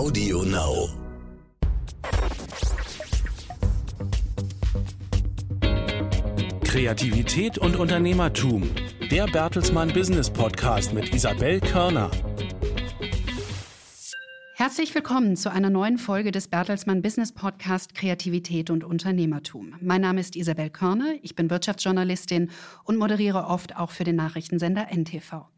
Audio Now. Kreativität und Unternehmertum. Der Bertelsmann Business Podcast mit Isabel Körner. Herzlich willkommen zu einer neuen Folge des Bertelsmann Business Podcast Kreativität und Unternehmertum. Mein Name ist Isabel Körner, ich bin Wirtschaftsjournalistin und moderiere oft auch für den Nachrichtensender NTV.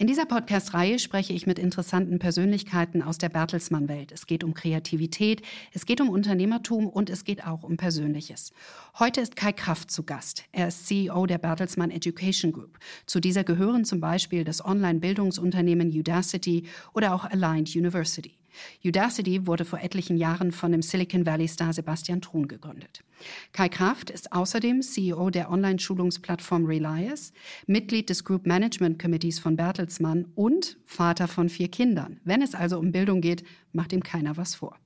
In dieser Podcast-Reihe spreche ich mit interessanten Persönlichkeiten aus der Bertelsmann-Welt. Es geht um Kreativität, es geht um Unternehmertum und es geht auch um Persönliches. Heute ist Kai Kraft zu Gast. Er ist CEO der Bertelsmann Education Group. Zu dieser gehören zum Beispiel das Online-Bildungsunternehmen Udacity oder auch Aligned University. Udacity wurde vor etlichen Jahren von dem Silicon Valley-Star Sebastian Thun gegründet. Kai Kraft ist außerdem CEO der Online-Schulungsplattform Relias, Mitglied des Group Management Committees von Bertelsmann und Vater von vier Kindern. Wenn es also um Bildung geht, macht ihm keiner was vor.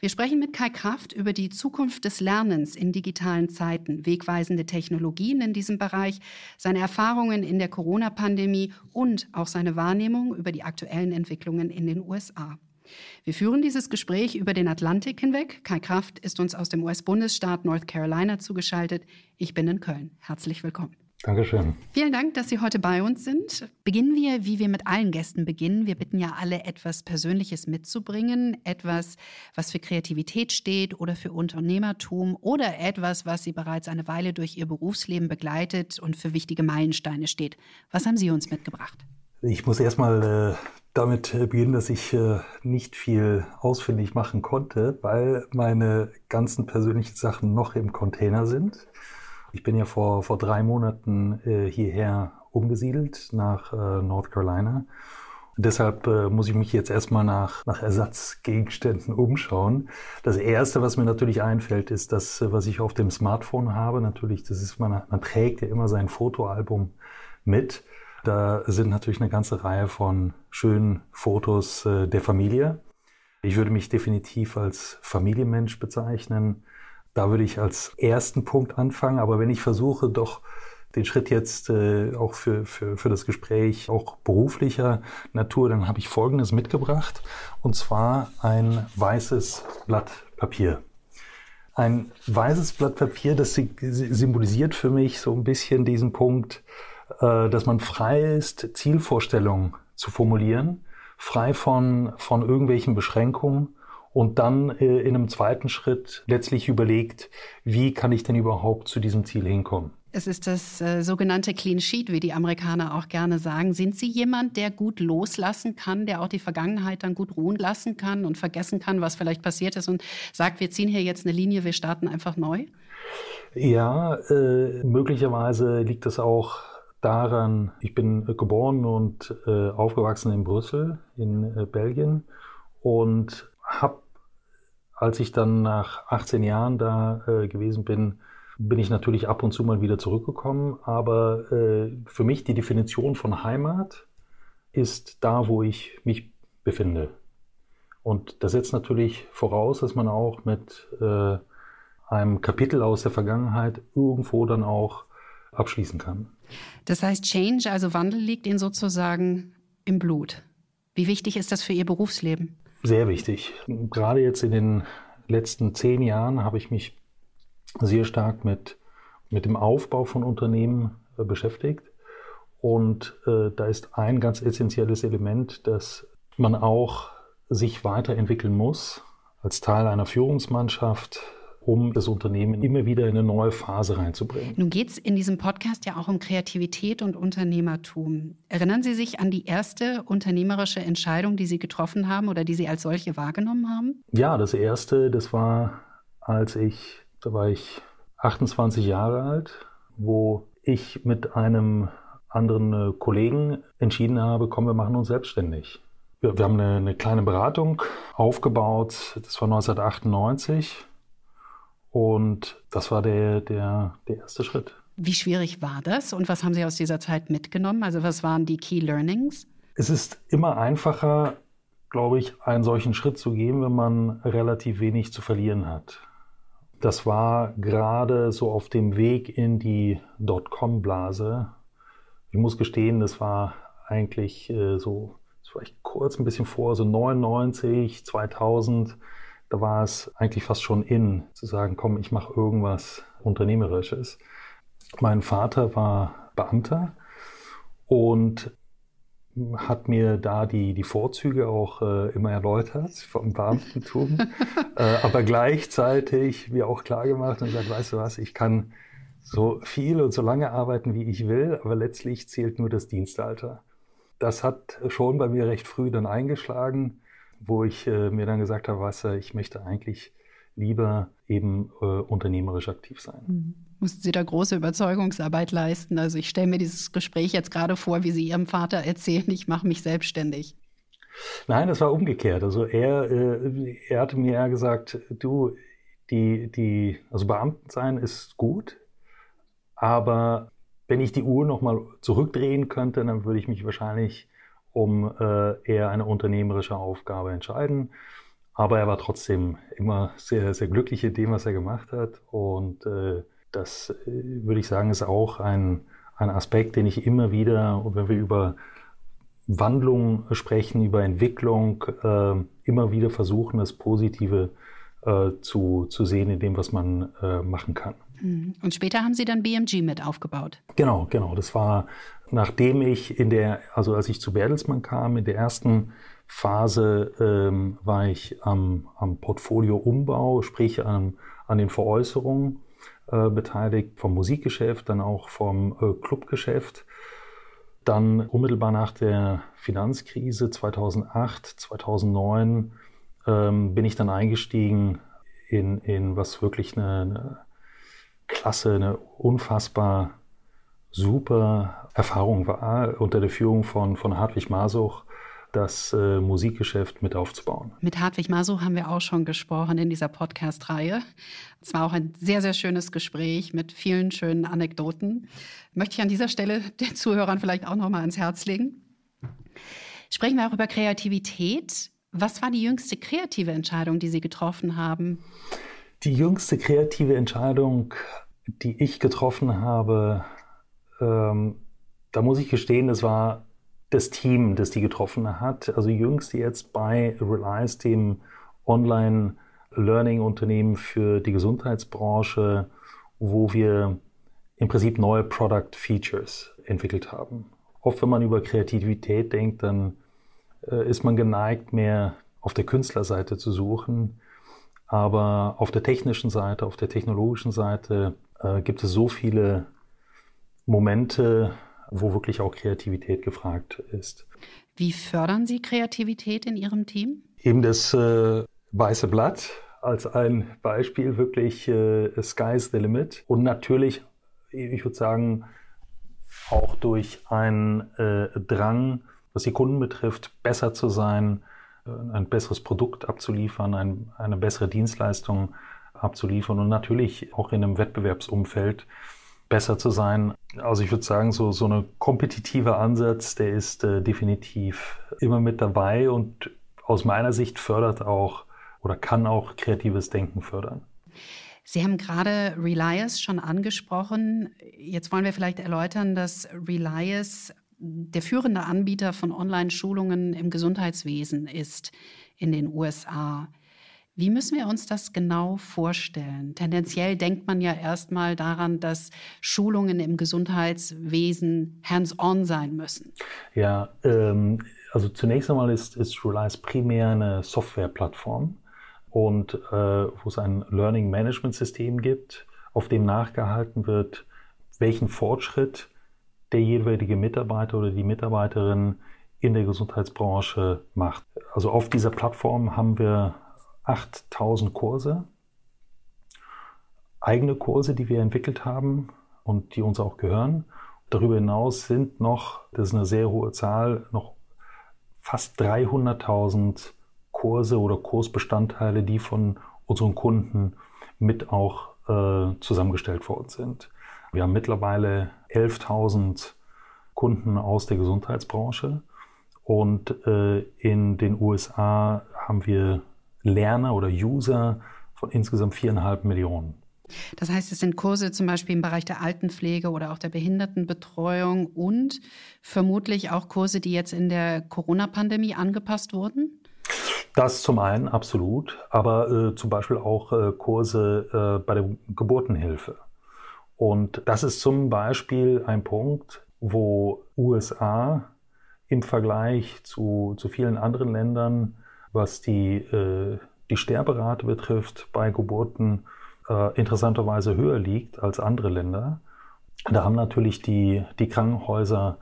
Wir sprechen mit Kai Kraft über die Zukunft des Lernens in digitalen Zeiten, wegweisende Technologien in diesem Bereich, seine Erfahrungen in der Corona-Pandemie und auch seine Wahrnehmung über die aktuellen Entwicklungen in den USA. Wir führen dieses Gespräch über den Atlantik hinweg. Kai Kraft ist uns aus dem US-Bundesstaat North Carolina zugeschaltet. Ich bin in Köln. Herzlich willkommen. Dankeschön. Vielen Dank, dass Sie heute bei uns sind. Beginnen wir, wie wir mit allen Gästen beginnen. Wir bitten ja alle, etwas Persönliches mitzubringen. Etwas, was für Kreativität steht oder für Unternehmertum oder etwas, was Sie bereits eine Weile durch Ihr Berufsleben begleitet und für wichtige Meilensteine steht. Was haben Sie uns mitgebracht? Ich muss erstmal äh, damit äh, beginnen, dass ich äh, nicht viel ausfindig machen konnte, weil meine ganzen persönlichen Sachen noch im Container sind. Ich bin ja vor, vor drei Monaten äh, hierher umgesiedelt nach North Carolina. Und deshalb muss ich mich jetzt erstmal nach, nach Ersatzgegenständen umschauen. Das erste, was mir natürlich einfällt, ist das, was ich auf dem Smartphone habe. Natürlich, das ist man, man trägt ja immer sein Fotoalbum mit. Da sind natürlich eine ganze Reihe von schönen Fotos äh, der Familie. Ich würde mich definitiv als Familienmensch bezeichnen. Da würde ich als ersten Punkt anfangen. Aber wenn ich versuche, doch den Schritt jetzt äh, auch für, für, für das Gespräch auch beruflicher Natur, dann habe ich Folgendes mitgebracht. Und zwar ein weißes Blatt Papier. Ein weißes Blatt Papier, das symbolisiert für mich so ein bisschen diesen Punkt, dass man frei ist, Zielvorstellungen zu formulieren, frei von, von irgendwelchen Beschränkungen und dann äh, in einem zweiten Schritt letztlich überlegt, wie kann ich denn überhaupt zu diesem Ziel hinkommen. Es ist das äh, sogenannte Clean Sheet, wie die Amerikaner auch gerne sagen. Sind Sie jemand, der gut loslassen kann, der auch die Vergangenheit dann gut ruhen lassen kann und vergessen kann, was vielleicht passiert ist und sagt, wir ziehen hier jetzt eine Linie, wir starten einfach neu? Ja, äh, möglicherweise liegt es auch daran, ich bin geboren und äh, aufgewachsen in Brüssel in äh, Belgien und habe, als ich dann nach 18 Jahren da äh, gewesen bin, bin ich natürlich ab und zu mal wieder zurückgekommen. Aber äh, für mich die Definition von Heimat ist da, wo ich mich befinde. Und das setzt natürlich voraus, dass man auch mit äh, einem Kapitel aus der Vergangenheit irgendwo dann auch abschließen kann. Das heißt, Change, also Wandel, liegt Ihnen sozusagen im Blut. Wie wichtig ist das für Ihr Berufsleben? Sehr wichtig. Gerade jetzt in den letzten zehn Jahren habe ich mich sehr stark mit, mit dem Aufbau von Unternehmen äh, beschäftigt. Und äh, da ist ein ganz essentielles Element, dass man auch sich weiterentwickeln muss als Teil einer Führungsmannschaft, um das Unternehmen immer wieder in eine neue Phase reinzubringen. Nun geht es in diesem Podcast ja auch um Kreativität und Unternehmertum. Erinnern Sie sich an die erste unternehmerische Entscheidung, die Sie getroffen haben oder die Sie als solche wahrgenommen haben? Ja, das erste, das war, als ich, da war ich 28 Jahre alt, wo ich mit einem anderen äh, Kollegen entschieden habe, komm, wir machen uns selbstständig. Wir, wir haben eine, eine kleine Beratung aufgebaut, das war 1998 und das war der, der, der erste Schritt. Wie schwierig war das und was haben Sie aus dieser Zeit mitgenommen? Also was waren die Key Learnings? Es ist immer einfacher, glaube ich, einen solchen Schritt zu gehen, wenn man relativ wenig zu verlieren hat. Das war gerade so auf dem Weg in die Dotcom-Blase. Ich muss gestehen, das war eigentlich äh, so das war ich kurz ein bisschen vor, so 99, 2000, da war es eigentlich fast schon in, zu sagen, komm, ich mache irgendwas Unternehmerisches. Mein Vater war Beamter und hat mir da die, die Vorzüge auch äh, immer erläutert vom Beamtentum, äh, aber gleichzeitig mir auch klar gemacht und gesagt, weißt du was, ich kann so viel und so lange arbeiten, wie ich will, aber letztlich zählt nur das Dienstalter. Das hat schon bei mir recht früh dann eingeschlagen, wo ich äh, mir dann gesagt habe, weißt du, ich möchte eigentlich lieber eben äh, unternehmerisch aktiv sein. Mhm mussten Sie da große Überzeugungsarbeit leisten. Also ich stelle mir dieses Gespräch jetzt gerade vor, wie Sie Ihrem Vater erzählen, ich mache mich selbstständig. Nein, das war umgekehrt. Also er, äh, er hatte mir eher gesagt, du, die, die, also Beamten sein ist gut, aber wenn ich die Uhr nochmal zurückdrehen könnte, dann würde ich mich wahrscheinlich um äh, eher eine unternehmerische Aufgabe entscheiden. Aber er war trotzdem immer sehr, sehr glücklich in dem, was er gemacht hat. Und äh, das äh, würde ich sagen, ist auch ein, ein Aspekt, den ich immer wieder, wenn wir über Wandlung sprechen, über Entwicklung, äh, immer wieder versuchen, das Positive äh, zu, zu sehen in dem, was man äh, machen kann. Mhm. Und später haben Sie dann BMG mit aufgebaut. Genau, genau. Das war, nachdem ich in der, also als ich zu Bertelsmann kam, in der ersten Phase ähm, war ich am, am Portfolio-Umbau, sprich an, an den Veräußerungen äh, beteiligt, vom Musikgeschäft, dann auch vom äh, Clubgeschäft. Dann unmittelbar nach der Finanzkrise 2008, 2009 ähm, bin ich dann eingestiegen in, in was wirklich eine, eine klasse, eine unfassbar super Erfahrung war unter der Führung von, von Hartwig Masuch das äh, Musikgeschäft mit aufzubauen. Mit Hartwig Maso haben wir auch schon gesprochen in dieser Podcast-Reihe. Es war auch ein sehr, sehr schönes Gespräch mit vielen schönen Anekdoten. Möchte ich an dieser Stelle den Zuhörern vielleicht auch noch mal ans Herz legen. Sprechen wir auch über Kreativität. Was war die jüngste kreative Entscheidung, die Sie getroffen haben? Die jüngste kreative Entscheidung, die ich getroffen habe, ähm, da muss ich gestehen, das war das Team, das die getroffen hat. Also jüngst jetzt bei Reliance, dem Online-Learning-Unternehmen für die Gesundheitsbranche, wo wir im Prinzip neue Product Features entwickelt haben. Oft, wenn man über Kreativität denkt, dann äh, ist man geneigt, mehr auf der Künstlerseite zu suchen. Aber auf der technischen Seite, auf der technologischen Seite äh, gibt es so viele Momente, wo wirklich auch Kreativität gefragt ist. Wie fördern Sie Kreativität in Ihrem Team? Eben das äh, weiße Blatt als ein Beispiel, wirklich äh, Sky's the Limit. Und natürlich, ich würde sagen, auch durch einen äh, Drang, was die Kunden betrifft, besser zu sein, ein besseres Produkt abzuliefern, ein, eine bessere Dienstleistung abzuliefern und natürlich auch in einem Wettbewerbsumfeld besser zu sein. Also ich würde sagen, so, so ein kompetitiver Ansatz, der ist äh, definitiv immer mit dabei und aus meiner Sicht fördert auch oder kann auch kreatives Denken fördern. Sie haben gerade Relias schon angesprochen. Jetzt wollen wir vielleicht erläutern, dass Relias der führende Anbieter von Online-Schulungen im Gesundheitswesen ist in den USA. Wie müssen wir uns das genau vorstellen? Tendenziell denkt man ja erstmal daran, dass Schulungen im Gesundheitswesen hands-on sein müssen. Ja, ähm, also zunächst einmal ist, ist Reliance primär eine Softwareplattform und äh, wo es ein Learning Management System gibt, auf dem nachgehalten wird, welchen Fortschritt der jeweilige Mitarbeiter oder die Mitarbeiterin in der Gesundheitsbranche macht. Also auf dieser Plattform haben wir 8000 Kurse, eigene Kurse, die wir entwickelt haben und die uns auch gehören. Darüber hinaus sind noch, das ist eine sehr hohe Zahl, noch fast 300.000 Kurse oder Kursbestandteile, die von unseren Kunden mit auch äh, zusammengestellt worden sind. Wir haben mittlerweile 11.000 Kunden aus der Gesundheitsbranche und äh, in den USA haben wir Lerner oder User von insgesamt viereinhalb Millionen. Das heißt, es sind Kurse zum Beispiel im Bereich der Altenpflege oder auch der Behindertenbetreuung und vermutlich auch Kurse, die jetzt in der Corona-Pandemie angepasst wurden? Das zum einen absolut, aber äh, zum Beispiel auch äh, Kurse äh, bei der Geburtenhilfe. Und das ist zum Beispiel ein Punkt, wo USA im Vergleich zu, zu vielen anderen Ländern, was die, äh, die Sterberate betrifft, bei Geburten äh, interessanterweise höher liegt als andere Länder. Da haben natürlich die, die Krankenhäuser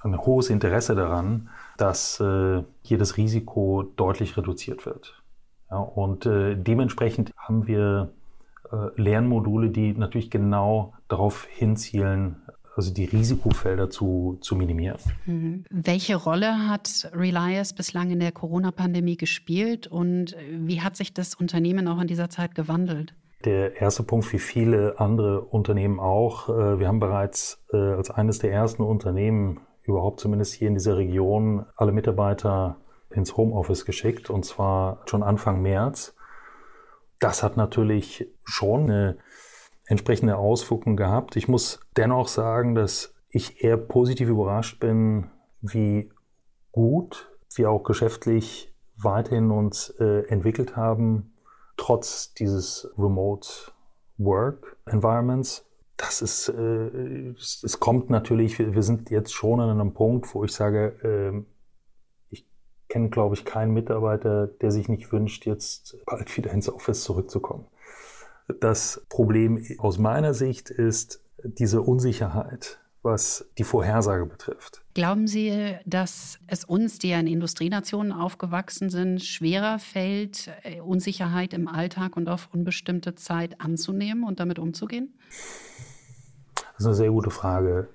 ein hohes Interesse daran, dass äh, hier das Risiko deutlich reduziert wird. Ja, und äh, dementsprechend haben wir Lernmodule, die natürlich genau darauf hinzielen, also die Risikofelder zu, zu minimieren. Mhm. Welche Rolle hat Relias bislang in der Corona-Pandemie gespielt und wie hat sich das Unternehmen auch in dieser Zeit gewandelt? Der erste Punkt, wie viele andere Unternehmen auch, äh, wir haben bereits äh, als eines der ersten Unternehmen überhaupt zumindest hier in dieser Region alle Mitarbeiter ins Homeoffice geschickt und zwar schon Anfang März. Das hat natürlich schon eine entsprechende Auswirkungen gehabt. Ich muss dennoch sagen, dass ich eher positiv überrascht bin, wie gut wir auch geschäftlich weiterhin uns äh, entwickelt haben, trotz dieses Remote Work Environments. Das ist, äh, es, es, kommt natürlich, wir, sind jetzt schon an einem Punkt, wo ich sage, äh, kenne, glaube ich, keinen Mitarbeiter, der sich nicht wünscht, jetzt bald wieder ins Office zurückzukommen. Das Problem aus meiner Sicht ist diese Unsicherheit, was die Vorhersage betrifft. Glauben Sie, dass es uns, die ja in Industrienationen aufgewachsen sind, schwerer fällt, äh, Unsicherheit im Alltag und auf unbestimmte Zeit anzunehmen und damit umzugehen? Das ist eine sehr gute Frage.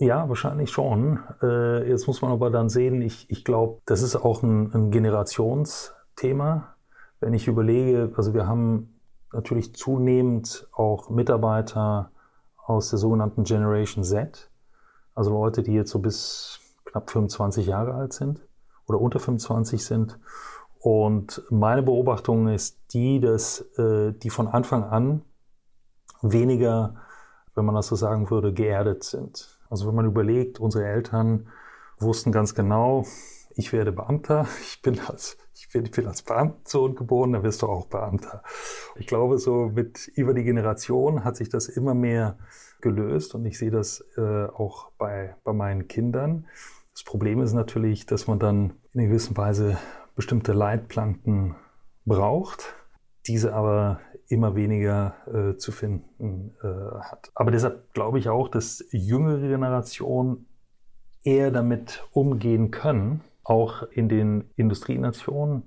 Ja, wahrscheinlich schon. Äh, jetzt muss man aber dann sehen, ich, ich glaube, das ist auch ein, ein Generationsthema. Wenn ich überlege, also wir haben natürlich zunehmend auch Mitarbeiter aus der sogenannten Generation Z, also Leute, die jetzt so bis knapp 25 Jahre alt sind oder unter 25 sind. Und meine Beobachtung ist die, dass äh, die von Anfang an weniger, wenn man das so sagen würde, geerdet sind. Also wenn man überlegt, unsere Eltern wussten ganz genau, ich werde Beamter, ich bin als, ich bin, ich bin als Beamtsohn geboren, dann wirst du auch Beamter. Ich glaube, so mit über die Generation hat sich das immer mehr gelöst und ich sehe das äh, auch bei, bei meinen Kindern. Das Problem ist natürlich, dass man dann in einer gewissen Weise bestimmte Leitplanken braucht, diese aber immer weniger äh, zu finden äh, hat. Aber deshalb glaube ich auch, dass jüngere Generationen eher damit umgehen können, auch in den Industrienationen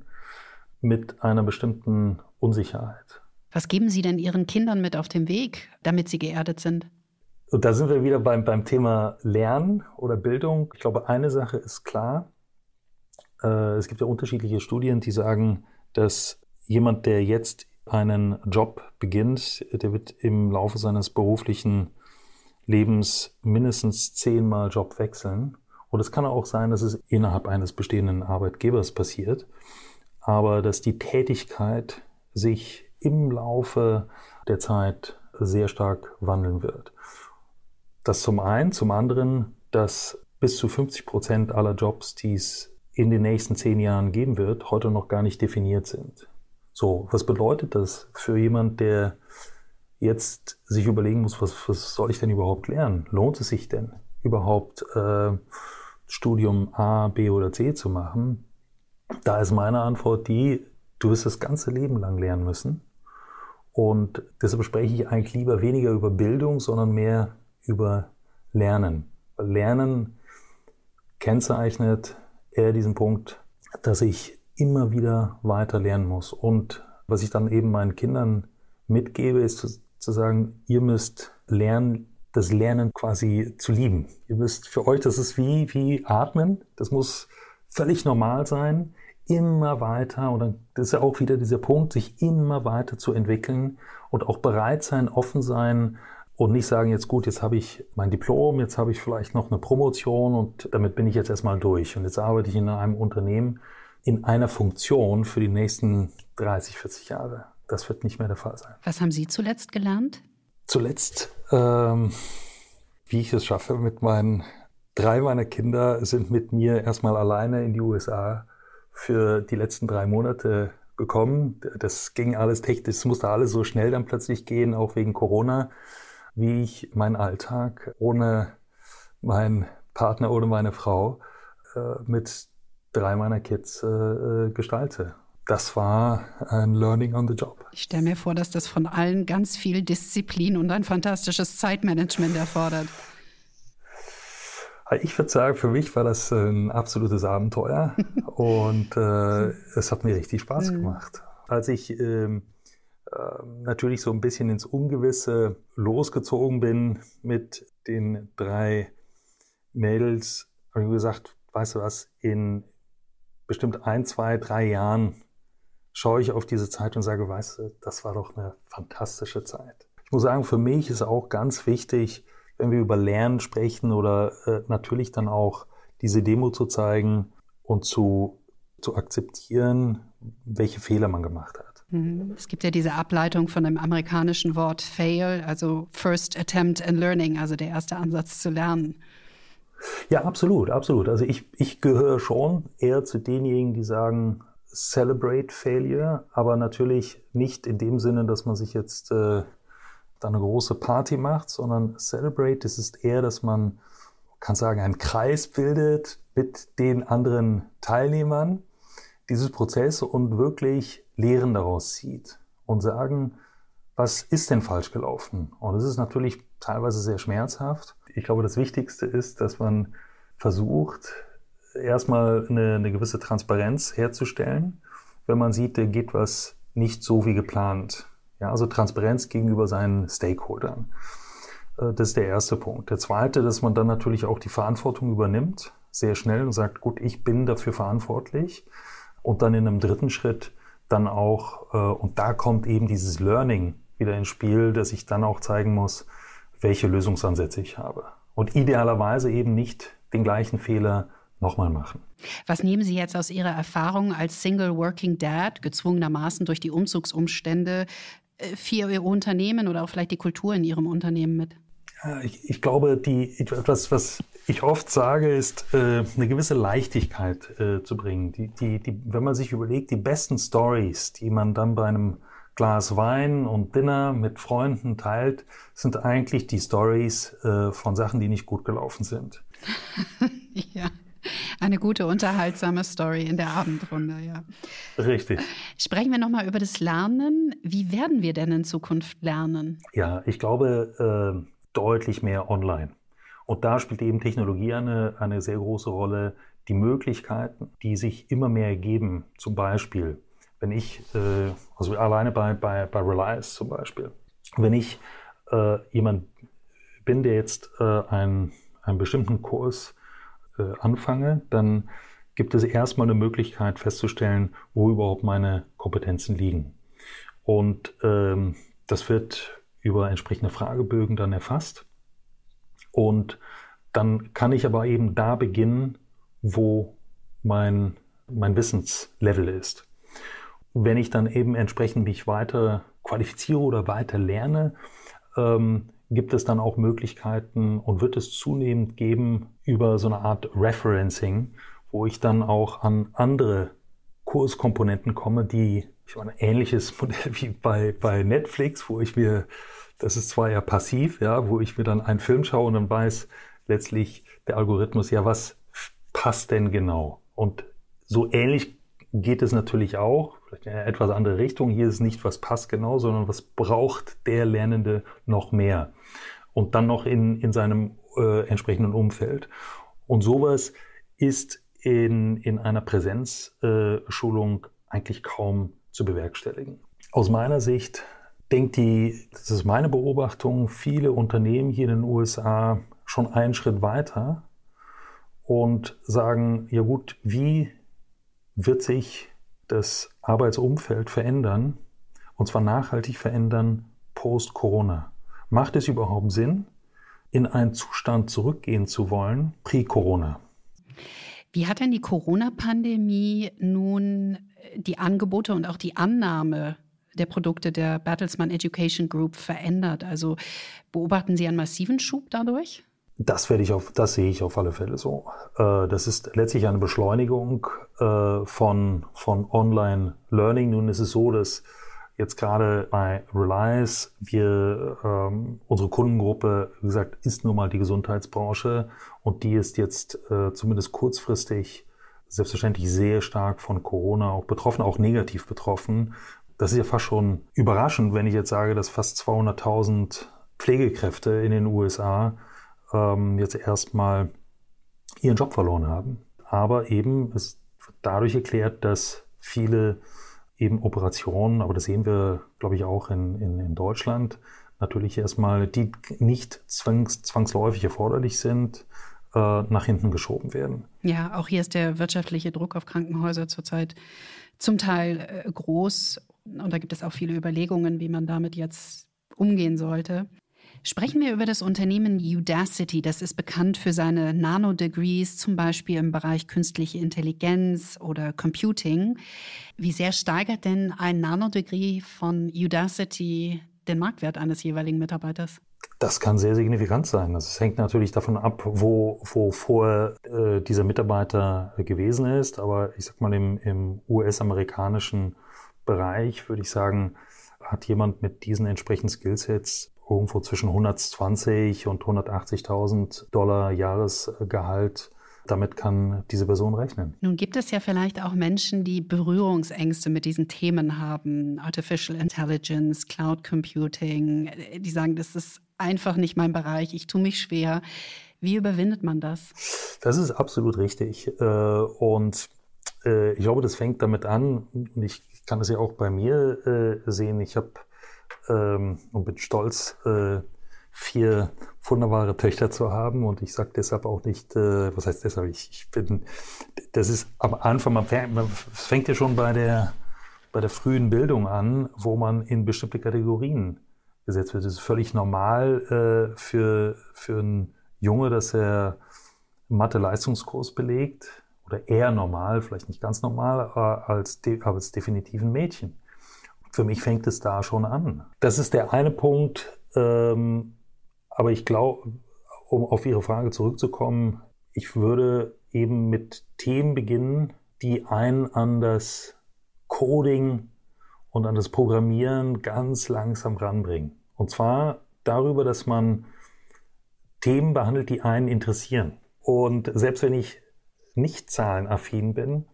mit einer bestimmten Unsicherheit. Was geben Sie denn Ihren Kindern mit auf den Weg, damit sie geerdet sind? Und da sind wir wieder beim, beim Thema Lernen oder Bildung. Ich glaube, eine Sache ist klar. Äh, es gibt ja unterschiedliche Studien, die sagen, dass jemand, der jetzt einen Job beginnt, der wird im Laufe seines beruflichen Lebens mindestens zehnmal Job wechseln. Und es kann auch sein, dass es innerhalb eines bestehenden Arbeitgebers passiert, aber dass die Tätigkeit sich im Laufe der Zeit sehr stark wandeln wird. Das zum einen, zum anderen, dass bis zu 50 Prozent aller Jobs, die es in den nächsten zehn Jahren geben wird, heute noch gar nicht definiert sind. So, was bedeutet das für jemand, der jetzt sich überlegen muss, was, was soll ich denn überhaupt lernen? Lohnt es sich denn überhaupt äh, Studium A, B oder C zu machen, da ist meine Antwort die, du wirst das ganze Leben lang lernen müssen. Und deshalb spreche ich eigentlich lieber weniger über Bildung, sondern mehr über Lernen. Lernen kennzeichnet eher diesen Punkt, dass ich immer wieder weiter lernen muss. Und was ich dann eben meinen Kindern mitgebe, ist zu, zu sagen, ihr müsst lernen, das Lernen quasi zu lieben. Ihr wisst, für euch, das ist wie, wie Atmen. Das muss völlig normal sein. Immer weiter. Und dann ist ja auch wieder dieser Punkt, sich immer weiter zu entwickeln und auch bereit sein, offen sein und nicht sagen, jetzt gut, jetzt habe ich mein Diplom, jetzt habe ich vielleicht noch eine Promotion und damit bin ich jetzt erstmal durch. Und jetzt arbeite ich in einem Unternehmen in einer Funktion für die nächsten 30, 40 Jahre. das wird nicht mehr der Fall sein. Was haben Sie zuletzt gelernt? Zuletzt, ähm, wie ich es schaffe, mit meinen drei meiner Kinder sind mit mir erstmal alleine in die USA für die letzten drei Monate gekommen. Das ging alles technisch, es musste alles so schnell dann plötzlich gehen, auch wegen Corona, wie ich meinen Alltag ohne meinen Partner, ohne meine Frau äh, mit drei meiner Kids äh, äh, gestalte. Das war ein Learning on the Job. Ich stelle mir vor, dass das von allen ganz viel Disziplin und ein fantastisches Zeitmanagement erfordert. Ich würde sagen, für mich war das ein absolutes Abenteuer und äh, es hat mir richtig Spaß mhm. gemacht. Als ich ähm, äh, natürlich so ein bisschen ins Ungewisse losgezogen bin mit den drei Mädels, habe ich gesagt, weißt du was, in bestimmt ein, zwei, drei Jahren schaue ich auf diese Zeit und sage, weißt du, das war doch eine fantastische Zeit. Ich muss sagen, für mich ist auch ganz wichtig, wenn wir über Lernen sprechen oder äh, natürlich dann auch diese Demo zu zeigen und zu, zu akzeptieren, welche Fehler man gemacht hat. Mhm. Es gibt ja diese Ableitung von dem amerikanischen Wort fail, also first attempt and learning, also der erste Ansatz zu lernen. Ja, absolut, absolut. Also ich, ich gehöre schon eher zu denjenigen, die sagen, celebrate failure, aber natürlich nicht in dem Sinne, dass man sich jetzt äh, da eine große Party macht, sondern Celebrate, das ist eher, dass man, kann sagen, einen Kreis bildet mit den anderen Teilnehmern dieses Prozess und wirklich Lehren daraus zieht und sagen, was ist denn falsch gelaufen? Und es ist natürlich teilweise sehr schmerzhaft. Ich glaube, das Wichtigste ist, dass man versucht, erstmal eine, eine gewisse Transparenz herzustellen, wenn man sieht, da geht was nicht so wie geplant. Ja, also Transparenz gegenüber seinen Stakeholdern. Äh, das ist der erste Punkt. Der zweite, dass man dann natürlich auch die Verantwortung übernimmt, sehr schnell und sagt, gut, ich bin dafür verantwortlich. Und dann in einem dritten Schritt dann auch, äh, und da kommt eben dieses Learning wieder ins Spiel, dass ich dann auch zeigen muss, welche Lösungsansätze ich habe. Und idealerweise eben nicht den gleichen Fehler nochmal machen. Was nehmen Sie jetzt aus Ihrer Erfahrung als Single Working Dad, gezwungenermaßen durch die Umzugsumstände, äh, für Ihr Unternehmen oder auch vielleicht die Kultur in Ihrem Unternehmen mit? Ich, ich glaube, die, etwas, was ich oft sage, ist, äh, eine gewisse Leichtigkeit äh, zu bringen. Die, die, die, wenn man sich überlegt, die besten Stories, die man dann bei einem Glas Wein und Dinner mit Freunden teilt, sind eigentlich die Stories äh, von Sachen, die nicht gut gelaufen sind. ja. Eine gute, unterhaltsame Story in der Abendrunde, ja. Richtig. Sprechen wir nochmal über das Lernen. Wie werden wir denn in Zukunft lernen? Ja, ich glaube, äh, deutlich mehr online. Und da spielt eben Technologie eine, eine sehr große Rolle. Die Möglichkeiten, die sich immer mehr ergeben, zum Beispiel, wenn ich, äh, also alleine bei, bei, bei Reliance zum Beispiel, wenn ich äh, jemand bin, der jetzt äh, einen, einen bestimmten Kurs äh, anfange, dann gibt es erstmal eine Möglichkeit festzustellen, wo überhaupt meine Kompetenzen liegen. Und ähm, das wird über entsprechende Fragebögen dann erfasst. Und dann kann ich aber eben da beginnen, wo mein, mein Wissenslevel ist. Wenn ich dann eben entsprechend mich weiter qualifiziere oder weiter lerne, ähm, gibt es dann auch Möglichkeiten und wird es zunehmend geben über so eine Art Referencing, wo ich dann auch an andere Kurskomponenten komme, die ich meine, ähnliches Modell wie bei, bei Netflix, wo ich mir, das ist zwar ja passiv, ja, wo ich mir dann einen Film schaue und dann weiß letztlich der Algorithmus, ja, was passt denn genau? Und so ähnlich geht es natürlich auch, vielleicht in eine etwas andere Richtung. Hier ist nicht, was passt genau, sondern was braucht der Lernende noch mehr und dann noch in, in seinem äh, entsprechenden Umfeld. Und sowas ist in, in einer Präsenzschulung äh, eigentlich kaum zu bewerkstelligen. Aus meiner Sicht denkt die, das ist meine Beobachtung, viele Unternehmen hier in den USA schon einen Schritt weiter und sagen, ja gut, wie wird sich das Arbeitsumfeld verändern, und zwar nachhaltig verändern post-Corona? Macht es überhaupt Sinn, in einen Zustand zurückgehen zu wollen, pre-Corona? Wie hat denn die Corona-Pandemie nun die Angebote und auch die Annahme der Produkte der Bertelsmann Education Group verändert? Also beobachten Sie einen massiven Schub dadurch? Das werde ich auf, das sehe ich auf alle Fälle so. Äh, das ist letztlich eine Beschleunigung äh, von, von Online-Learning. Nun ist es so, dass jetzt gerade bei Reliance wir, ähm, unsere Kundengruppe, wie gesagt, ist nun mal die Gesundheitsbranche und die ist jetzt äh, zumindest kurzfristig selbstverständlich sehr stark von Corona auch betroffen, auch negativ betroffen. Das ist ja fast schon überraschend, wenn ich jetzt sage, dass fast 200.000 Pflegekräfte in den USA ähm, jetzt erstmal ihren Job verloren haben. Aber eben ist dadurch erklärt, dass viele eben Operationen, aber das sehen wir, glaube ich, auch in, in, in Deutschland, natürlich erstmal, die nicht zwangs, zwangsläufig erforderlich sind, äh, nach hinten geschoben werden. Ja, auch hier ist der wirtschaftliche Druck auf Krankenhäuser zurzeit zum Teil äh, groß. Und da gibt es auch viele Überlegungen, wie man damit jetzt umgehen sollte. Sprechen wir über das Unternehmen Udacity. Das ist bekannt für seine Nano-Degrees, zum Beispiel im Bereich künstliche Intelligenz oder Computing. Wie sehr steigert denn ein Nano-Degree von Udacity den Marktwert eines jeweiligen Mitarbeiters? Das kann sehr signifikant sein. Das hängt natürlich davon ab, wo, wo vorher äh, dieser Mitarbeiter gewesen ist. Aber ich sag mal, im, im US-amerikanischen Bereich würde ich sagen, hat jemand mit diesen entsprechenden Skillsets irgendwo zwischen 120 und 180.000 Dollar Jahresgehalt. Damit kann diese Person rechnen. Nun gibt es ja vielleicht auch Menschen, die Berührungsängste mit diesen Themen haben. Artificial Intelligence, Cloud Computing. Die sagen, das ist einfach nicht mein Bereich. Ich tue mich schwer. Wie überwindet man das? Das ist absolut richtig. Äh, und äh, ich glaube, das fängt damit an. Und ich kann es ja auch bei mir äh, sehen. Ich habe ähm, und bin stolz, äh, vier wunderbare Töchter zu haben. Und ich sage deshalb auch nicht, äh, was heißt deshalb, ich, ich bin, das ist am Anfang, man fängt, man fängt ja schon bei der, bei der frühen Bildung an, wo man in bestimmte Kategorien gesetzt wird. Es ist völlig normal äh, für, für einen Junge, dass er Mathe-Leistungskurs belegt oder eher normal, vielleicht nicht ganz normal, als, de als definitiv ein Mädchen. Für mich fängt es da schon an. Das ist der eine Punkt. Ähm, aber ich glaube, um auf Ihre Frage zurückzukommen, ich würde eben mit Themen beginnen, die einen an das Coding und an das Programmieren ganz langsam ranbringen. Und zwar darüber, dass man Themen behandelt, die einen interessieren. Und selbst wenn ich nicht zahlenaffin bin,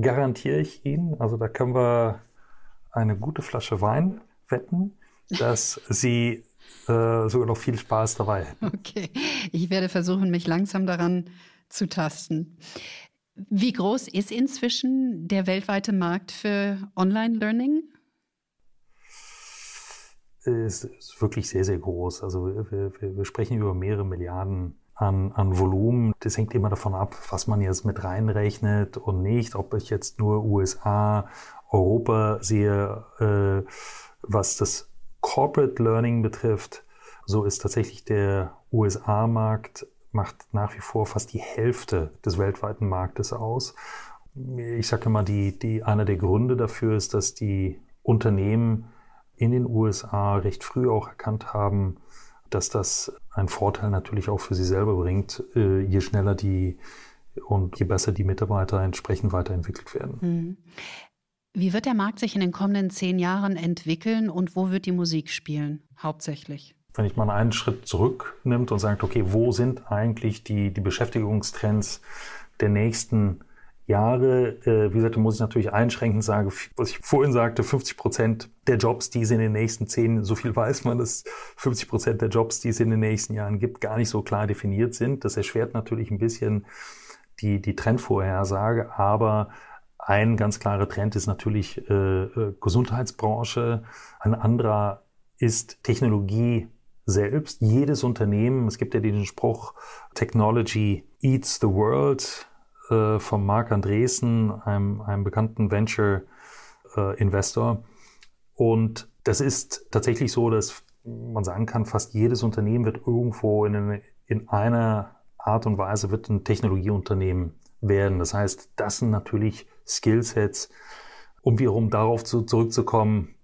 garantiere ich Ihnen, also da können wir eine gute Flasche Wein wetten, dass Sie äh, sogar noch viel Spaß dabei hätten. Okay, ich werde versuchen, mich langsam daran zu tasten. Wie groß ist inzwischen der weltweite Markt für Online-Learning? Es ist wirklich sehr, sehr groß. Also wir, wir, wir sprechen über mehrere Milliarden an, an Volumen. Das hängt immer davon ab, was man jetzt mit reinrechnet und nicht, ob ich jetzt nur USA, Europa sehe, äh, was das Corporate Learning betrifft, so ist tatsächlich der USA-Markt macht nach wie vor fast die Hälfte des weltweiten Marktes aus. Ich sage immer, die, die, einer der Gründe dafür ist, dass die Unternehmen in den USA recht früh auch erkannt haben, dass das einen Vorteil natürlich auch für sie selber bringt, äh, je schneller die und je besser die Mitarbeiter entsprechend weiterentwickelt werden. Mhm. Wie wird der Markt sich in den kommenden zehn Jahren entwickeln und wo wird die Musik spielen, hauptsächlich? Wenn ich mal einen Schritt zurücknimmt und sagt, okay, wo sind eigentlich die, die Beschäftigungstrends der nächsten Jahre? Äh, wie gesagt, muss ich natürlich einschränkend sagen, was ich vorhin sagte, 50 Prozent der Jobs, die es in den nächsten zehn, so viel weiß man, dass 50 Prozent der Jobs, die es in den nächsten Jahren gibt, gar nicht so klar definiert sind. Das erschwert natürlich ein bisschen die, die Trendvorhersage, aber ein ganz klarer Trend ist natürlich äh, äh, Gesundheitsbranche. Ein anderer ist Technologie selbst. Jedes Unternehmen, es gibt ja diesen Spruch, Technology eats the world äh, von Marc Andresen, einem, einem bekannten Venture-Investor. Äh, Und das ist tatsächlich so, dass man sagen kann, fast jedes Unternehmen wird irgendwo in, eine, in einer Art und Weise wird ein Technologieunternehmen werden. Das heißt, das sind natürlich Skillsets, um wiederum darauf zu, zurückzukommen,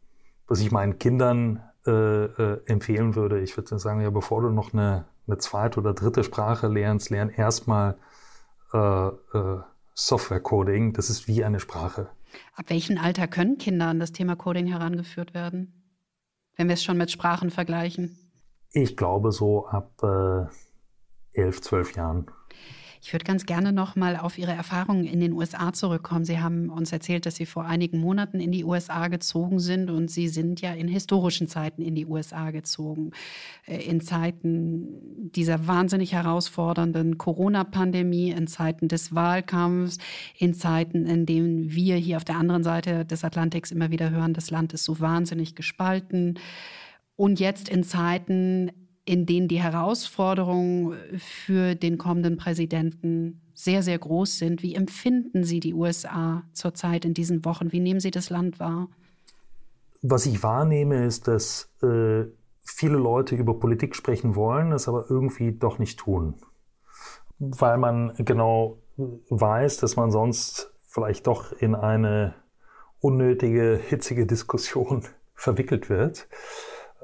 was ich meinen Kindern äh, äh, empfehlen würde, ich würde sagen, ja, bevor du noch eine, eine zweite oder dritte Sprache lernst, lern erstmal äh, äh, Software-Coding. Das ist wie eine Sprache. Ab welchem Alter können Kinder an das Thema Coding herangeführt werden? Wenn wir es schon mit Sprachen vergleichen. Ich glaube so ab äh, elf, zwölf Jahren. Ich würde ganz gerne noch mal auf Ihre Erfahrungen in den USA zurückkommen. Sie haben uns erzählt, dass Sie vor einigen Monaten in die USA gezogen sind und Sie sind ja in historischen Zeiten in die USA gezogen. Äh, in Zeiten dieser wahnsinnig herausfordernden Corona-Pandemie, in Zeiten des Wahlkampfs, in Zeiten, in denen wir hier auf der anderen Seite des Atlantiks immer wieder hören, das Land ist so wahnsinnig gespalten. Und jetzt in Zeiten, in denen die Herausforderungen für den kommenden Präsidenten sehr, sehr groß sind. Wie empfinden Sie die USA zurzeit in diesen Wochen? Wie nehmen Sie das Land wahr? Was ich wahrnehme, ist, dass äh, viele Leute über Politik sprechen wollen, es aber irgendwie doch nicht tun. Weil man genau weiß, dass man sonst vielleicht doch in eine unnötige, hitzige Diskussion verwickelt wird.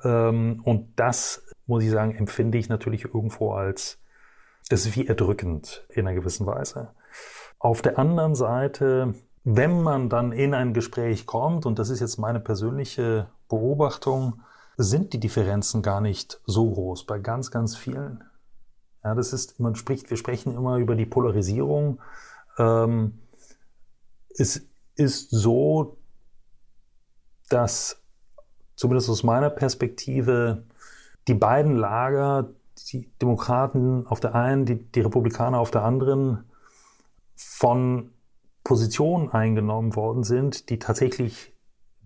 Ähm, und das muss ich sagen, empfinde ich natürlich irgendwo als, das ist wie erdrückend in einer gewissen Weise. Auf der anderen Seite, wenn man dann in ein Gespräch kommt, und das ist jetzt meine persönliche Beobachtung, sind die Differenzen gar nicht so groß bei ganz, ganz vielen. Ja, das ist, man spricht, wir sprechen immer über die Polarisierung. Ähm, es ist so, dass zumindest aus meiner Perspektive die beiden Lager, die Demokraten auf der einen, die, die Republikaner auf der anderen, von Positionen eingenommen worden sind, die tatsächlich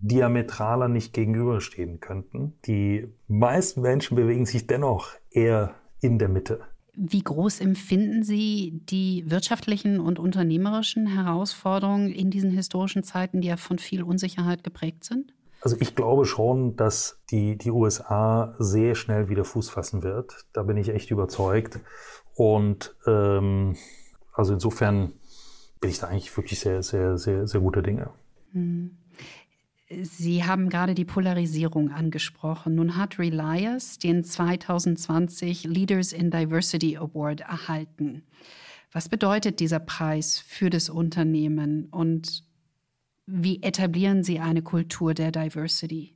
diametraler nicht gegenüberstehen könnten. Die meisten Menschen bewegen sich dennoch eher in der Mitte. Wie groß empfinden Sie die wirtschaftlichen und unternehmerischen Herausforderungen in diesen historischen Zeiten, die ja von viel Unsicherheit geprägt sind? Also ich glaube schon, dass die, die USA sehr schnell wieder Fuß fassen wird. Da bin ich echt überzeugt. Und ähm, also insofern bin ich da eigentlich wirklich sehr, sehr, sehr, sehr gute Dinge. Hm. Sie haben gerade die Polarisierung angesprochen. Nun hat Relias den 2020 Leaders in Diversity Award erhalten. Was bedeutet dieser Preis für das Unternehmen und wie etablieren Sie eine Kultur der Diversity?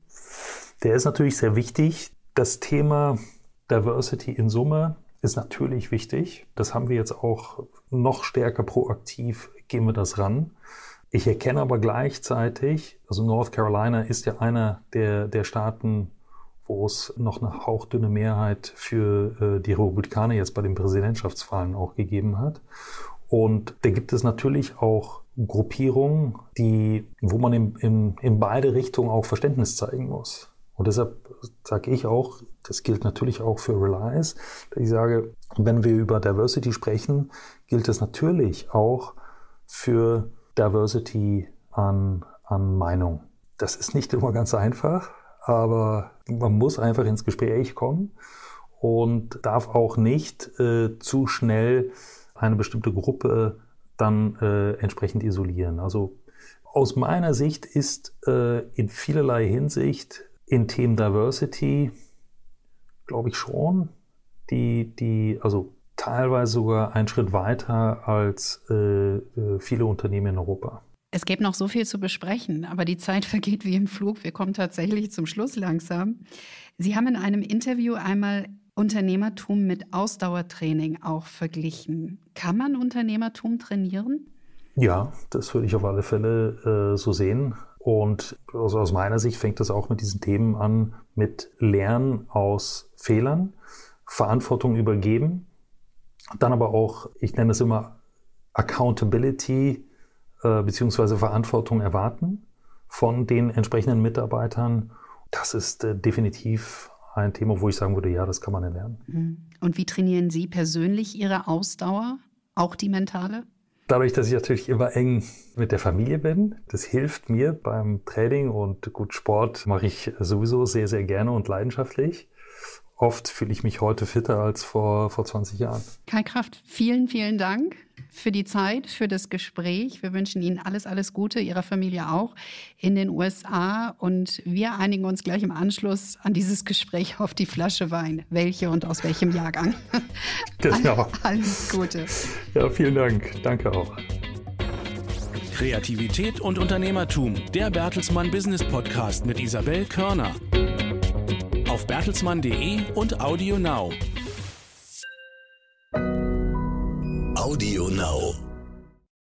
Der ist natürlich sehr wichtig. Das Thema Diversity in Summe ist natürlich wichtig. Das haben wir jetzt auch noch stärker proaktiv, gehen wir das ran. Ich erkenne aber gleichzeitig, also North Carolina ist ja einer der, der Staaten, wo es noch eine hauchdünne Mehrheit für äh, die Republikaner jetzt bei den Präsidentschaftswahlen auch gegeben hat. Und da gibt es natürlich auch Gruppierungen, die, wo man in, in, in beide Richtungen auch Verständnis zeigen muss. Und deshalb sage ich auch, das gilt natürlich auch für Reliance, ich sage, wenn wir über Diversity sprechen, gilt es natürlich auch für Diversity an, an Meinung. Das ist nicht immer ganz einfach, aber man muss einfach ins Gespräch kommen und darf auch nicht äh, zu schnell eine bestimmte Gruppe dann äh, entsprechend isolieren. Also aus meiner Sicht ist äh, in vielerlei Hinsicht in Themen Diversity, glaube ich schon, die, die, also teilweise sogar einen Schritt weiter als äh, äh viele Unternehmen in Europa. Es gäbe noch so viel zu besprechen, aber die Zeit vergeht wie im Flug. Wir kommen tatsächlich zum Schluss langsam. Sie haben in einem Interview einmal Unternehmertum mit Ausdauertraining auch verglichen. Kann man Unternehmertum trainieren? Ja, das würde ich auf alle Fälle äh, so sehen. Und also aus meiner Sicht fängt das auch mit diesen Themen an, mit Lernen aus Fehlern, Verantwortung übergeben, dann aber auch, ich nenne es immer Accountability äh, beziehungsweise Verantwortung erwarten von den entsprechenden Mitarbeitern. Das ist äh, definitiv ein Thema, wo ich sagen würde, ja, das kann man erlernen. Mhm. Und wie trainieren Sie persönlich Ihre Ausdauer, auch die mentale? Dadurch, dass ich natürlich immer eng mit der Familie bin, das hilft mir beim Training und gut Sport mache ich sowieso sehr, sehr gerne und leidenschaftlich. Oft fühle ich mich heute fitter als vor, vor 20 Jahren. Kai Kraft, vielen, vielen Dank für die Zeit, für das Gespräch. Wir wünschen Ihnen alles, alles Gute, Ihrer Familie auch in den USA. Und wir einigen uns gleich im Anschluss an dieses Gespräch auf die Flasche Wein. Welche und aus welchem Jahrgang? Genau. Alles Gute. Ja, vielen Dank. Danke auch. Kreativität und Unternehmertum, der Bertelsmann Business Podcast mit Isabel Körner. Auf bertelsmann.de und Audio Now. Audio Now.